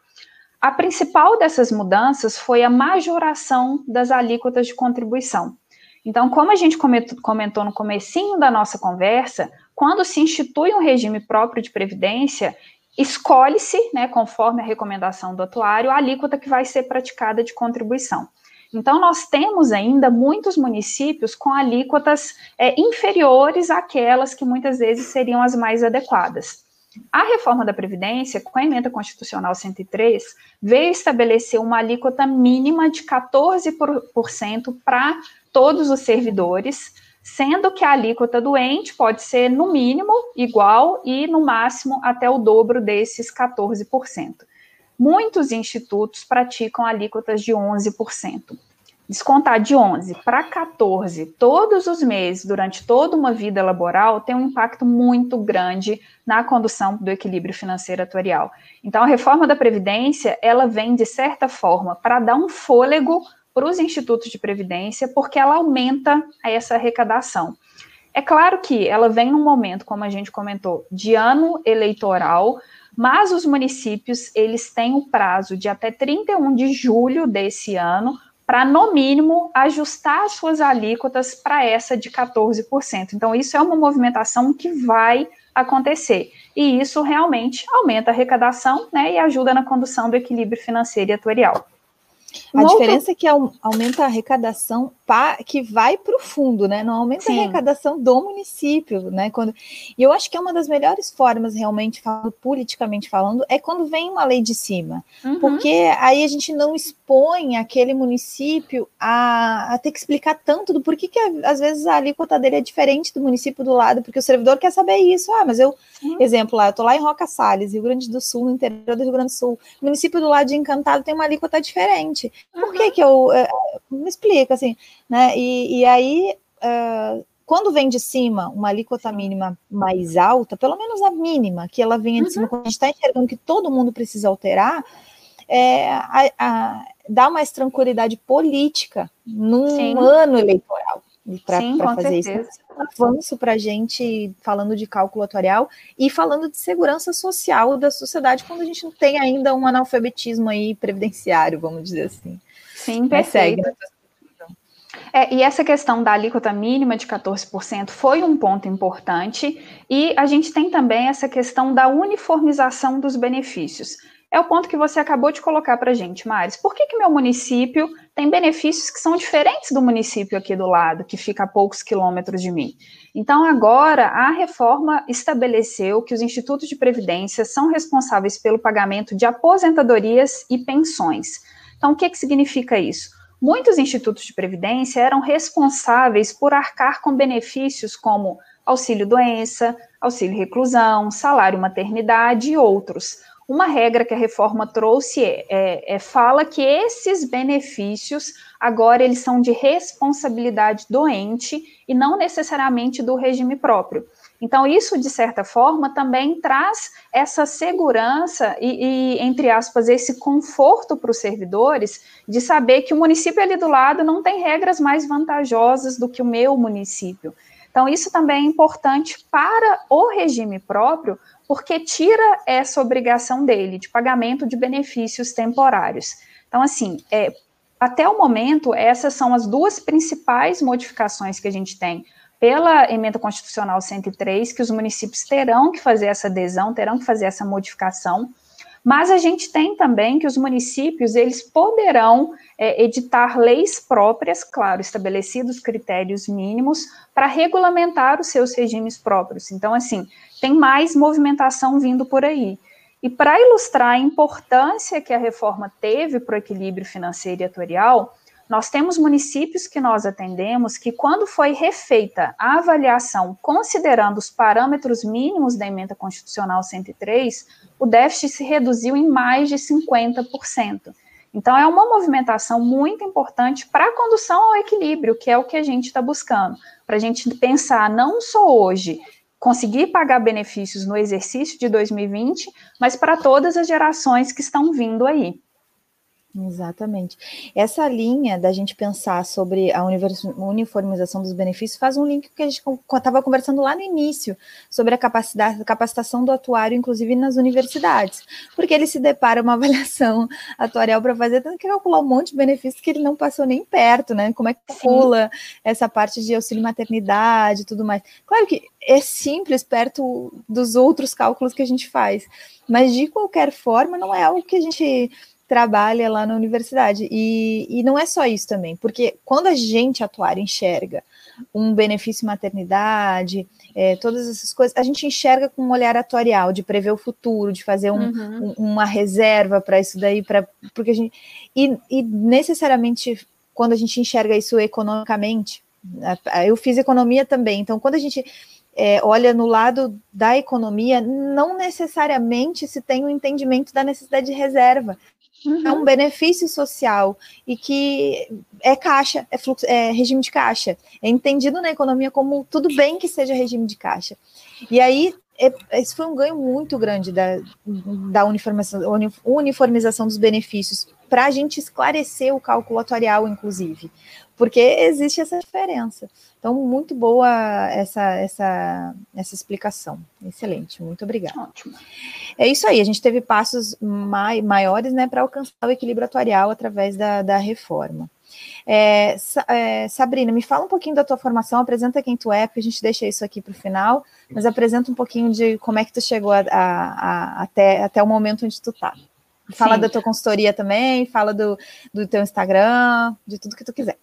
A principal dessas mudanças foi a majoração das alíquotas de contribuição. Então, como a gente comentou no comecinho da nossa conversa, quando se institui um regime próprio de previdência, escolhe-se, né, conforme a recomendação do atuário, a alíquota que vai ser praticada de contribuição. Então, nós temos ainda muitos municípios com alíquotas é, inferiores àquelas que muitas vezes seriam as mais adequadas. A reforma da Previdência, com a emenda constitucional 103, veio estabelecer uma alíquota mínima de 14% para todos os servidores, sendo que a alíquota do ente pode ser, no mínimo, igual e, no máximo, até o dobro desses 14%. Muitos institutos praticam alíquotas de 11%. Descontar de 11 para 14 todos os meses, durante toda uma vida laboral, tem um impacto muito grande na condução do equilíbrio financeiro atuarial. Então, a reforma da Previdência, ela vem, de certa forma, para dar um fôlego para os institutos de previdência, porque ela aumenta essa arrecadação. É claro que ela vem num momento, como a gente comentou, de ano eleitoral, mas os municípios eles têm o prazo de até 31 de julho desse ano para, no mínimo, ajustar as suas alíquotas para essa de 14%. Então, isso é uma movimentação que vai acontecer. E isso realmente aumenta a arrecadação né, e ajuda na condução do equilíbrio financeiro e atuarial. A Uma diferença outra... é que aumenta a arrecadação que vai para o fundo, né? Não aumenta Sim. a arrecadação do município, né? Quando... E eu acho que é uma das melhores formas, realmente, falando, politicamente falando, é quando vem uma lei de cima. Uhum. Porque aí a gente não expõe aquele município a, a, ter que explicar tanto do porquê que às vezes a alíquota dele é diferente do município do lado, porque o servidor quer saber isso. Ah, mas eu, exemplo lá, eu tô lá em Roca Salles, Rio Grande do Sul, no interior do Rio Grande do Sul. O município do lado de Encantado tem uma alíquota diferente. Por uhum. que que eu. É, me explica, assim, né? E, e aí. Uh, quando vem de cima uma alíquota mínima mais alta, pelo menos a mínima, que ela venha de cima, uhum. quando a gente está enxergando que todo mundo precisa alterar, é, a, a, dá mais tranquilidade política num Sim. ano eleitoral para fazer certeza. isso. Um avanço para a gente falando de cálculo atuarial e falando de segurança social da sociedade quando a gente não tem ainda um analfabetismo aí previdenciário, vamos dizer assim. Sim, perfeito. É, e essa questão da alíquota mínima de 14% foi um ponto importante, e a gente tem também essa questão da uniformização dos benefícios. É o ponto que você acabou de colocar para a gente, Maris. Por que, que meu município tem benefícios que são diferentes do município aqui do lado, que fica a poucos quilômetros de mim? Então, agora, a reforma estabeleceu que os institutos de previdência são responsáveis pelo pagamento de aposentadorias e pensões. Então, o que, que significa isso? Muitos institutos de previdência eram responsáveis por arcar com benefícios como auxílio-doença, auxílio-reclusão, salário-maternidade e outros. Uma regra que a reforma trouxe é, é, é, fala que esses benefícios agora eles são de responsabilidade doente e não necessariamente do regime próprio. Então, isso, de certa forma, também traz essa segurança e, e entre aspas, esse conforto para os servidores de saber que o município ali do lado não tem regras mais vantajosas do que o meu município. Então, isso também é importante para o regime próprio, porque tira essa obrigação dele de pagamento de benefícios temporários. Então, assim, é, até o momento, essas são as duas principais modificações que a gente tem pela emenda constitucional 103, que os municípios terão que fazer essa adesão, terão que fazer essa modificação. Mas a gente tem também que os municípios eles poderão é, editar leis próprias, claro, estabelecidos critérios mínimos para regulamentar os seus regimes próprios. Então, assim, tem mais movimentação vindo por aí. E para ilustrar a importância que a reforma teve para o equilíbrio financeiro e atuarial, nós temos municípios que nós atendemos que, quando foi refeita a avaliação considerando os parâmetros mínimos da emenda constitucional 103, o déficit se reduziu em mais de 50%. Então, é uma movimentação muito importante para a condução ao equilíbrio, que é o que a gente está buscando, para a gente pensar não só hoje conseguir pagar benefícios no exercício de 2020, mas para todas as gerações que estão vindo aí. Exatamente. Essa linha da gente pensar sobre a uniformização dos benefícios faz um link que a gente estava conversando lá no início, sobre a capacitação do atuário, inclusive nas universidades, porque ele se depara uma avaliação atuarial para fazer, tem que calcular um monte de benefícios que ele não passou nem perto, né? Como é que calcula essa parte de auxílio maternidade e tudo mais. Claro que é simples perto dos outros cálculos que a gente faz, mas de qualquer forma não é algo que a gente trabalha lá na universidade. E, e não é só isso também, porque quando a gente atuar enxerga um benefício maternidade, é, todas essas coisas, a gente enxerga com um olhar atuarial, de prever o futuro, de fazer um, uhum. um, uma reserva para isso daí, para porque a gente. E, e necessariamente, quando a gente enxerga isso economicamente, eu fiz economia também, então quando a gente é, olha no lado da economia, não necessariamente se tem o um entendimento da necessidade de reserva. Uhum. É um benefício social e que é caixa, é, fluxo, é regime de caixa. É entendido na economia como tudo bem que seja regime de caixa. E aí, é, esse foi um ganho muito grande da, da uniformização, uniformização dos benefícios, para a gente esclarecer o cálculo atuarial, inclusive, porque existe essa diferença. Então, muito boa essa, essa, essa explicação. Excelente, muito obrigada. Ótimo. É isso aí, a gente teve passos mai, maiores né, para alcançar o equilíbrio atuarial através da, da reforma. É, é, Sabrina, me fala um pouquinho da tua formação, apresenta quem tu é, porque a gente deixa isso aqui para o final, mas apresenta um pouquinho de como é que tu chegou a, a, a, até, até o momento onde tu está. Fala Sim. da tua consultoria também, fala do, do teu Instagram, de tudo que tu quiser.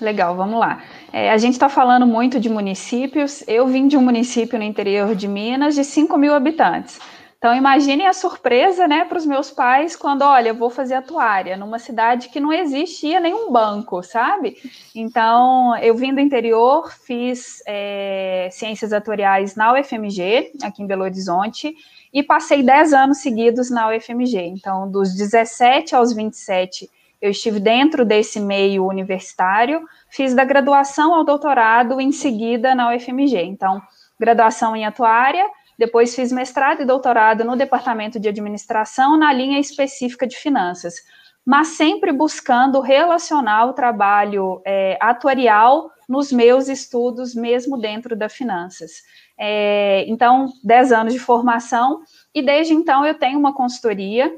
Legal, vamos lá. É, a gente está falando muito de municípios. Eu vim de um município no interior de Minas de 5 mil habitantes. Então, imaginem a surpresa né, para os meus pais quando, olha, vou fazer atuária numa cidade que não existia nenhum banco, sabe? Então, eu vim do interior, fiz é, ciências atuariais na UFMG, aqui em Belo Horizonte, e passei 10 anos seguidos na UFMG. Então, dos 17 aos 27 eu estive dentro desse meio universitário, fiz da graduação ao doutorado em seguida na UFMG. Então, graduação em atuária, depois fiz mestrado e doutorado no departamento de administração na linha específica de finanças, mas sempre buscando relacionar o trabalho é, atuarial nos meus estudos, mesmo dentro da finanças. É, então, 10 anos de formação, e desde então eu tenho uma consultoria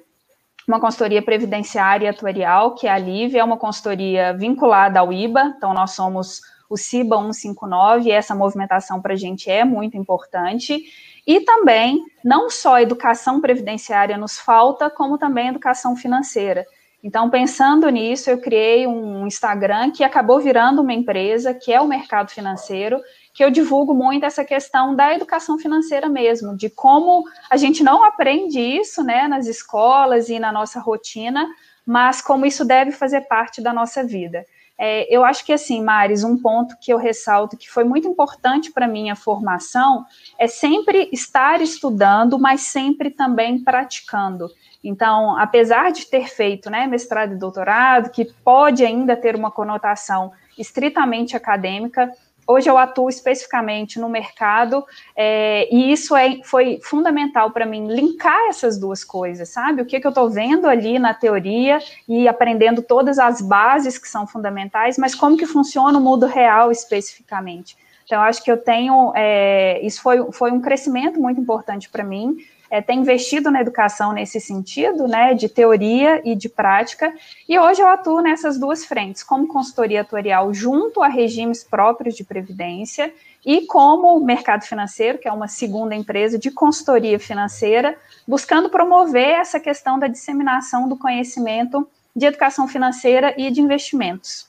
uma consultoria previdenciária e atuarial, que é a Live, é uma consultoria vinculada ao IBA, então nós somos o CIBA 159, e essa movimentação para a gente é muito importante. E também, não só educação previdenciária nos falta, como também educação financeira. Então, pensando nisso, eu criei um Instagram que acabou virando uma empresa, que é o mercado financeiro, que eu divulgo muito essa questão da educação financeira mesmo, de como a gente não aprende isso, né, nas escolas e na nossa rotina, mas como isso deve fazer parte da nossa vida. É, eu acho que, assim, Maris, um ponto que eu ressalto que foi muito importante para minha formação é sempre estar estudando, mas sempre também praticando. Então, apesar de ter feito né, mestrado e doutorado, que pode ainda ter uma conotação estritamente acadêmica, hoje eu atuo especificamente no mercado, é, e isso é, foi fundamental para mim, linkar essas duas coisas, sabe? O que, que eu estou vendo ali na teoria e aprendendo todas as bases que são fundamentais, mas como que funciona o mundo real especificamente. Então, acho que eu tenho, é, isso foi, foi um crescimento muito importante para mim, é, tem investido na educação nesse sentido, né, de teoria e de prática, e hoje eu atuo nessas duas frentes, como consultoria atuarial junto a regimes próprios de previdência e como mercado financeiro, que é uma segunda empresa de consultoria financeira, buscando promover essa questão da disseminação do conhecimento de educação financeira e de investimentos.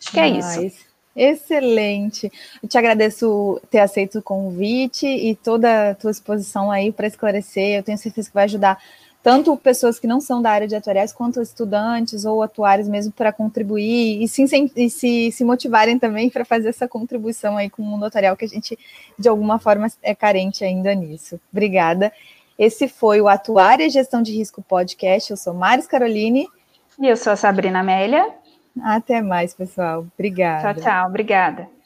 Acho que é isso. Excelente. Eu te agradeço ter aceito o convite e toda a tua exposição aí para esclarecer. Eu tenho certeza que vai ajudar tanto pessoas que não são da área de atuariais, quanto estudantes ou atuários mesmo para contribuir e, se, e se, se motivarem também para fazer essa contribuição aí com o mundo atuarial, que a gente, de alguma forma, é carente ainda nisso. Obrigada. Esse foi o Atuária Gestão de Risco Podcast. Eu sou Maris Caroline. E eu sou a Sabrina Amélia. Até mais, pessoal. Obrigada. Tchau, tchau. Obrigada.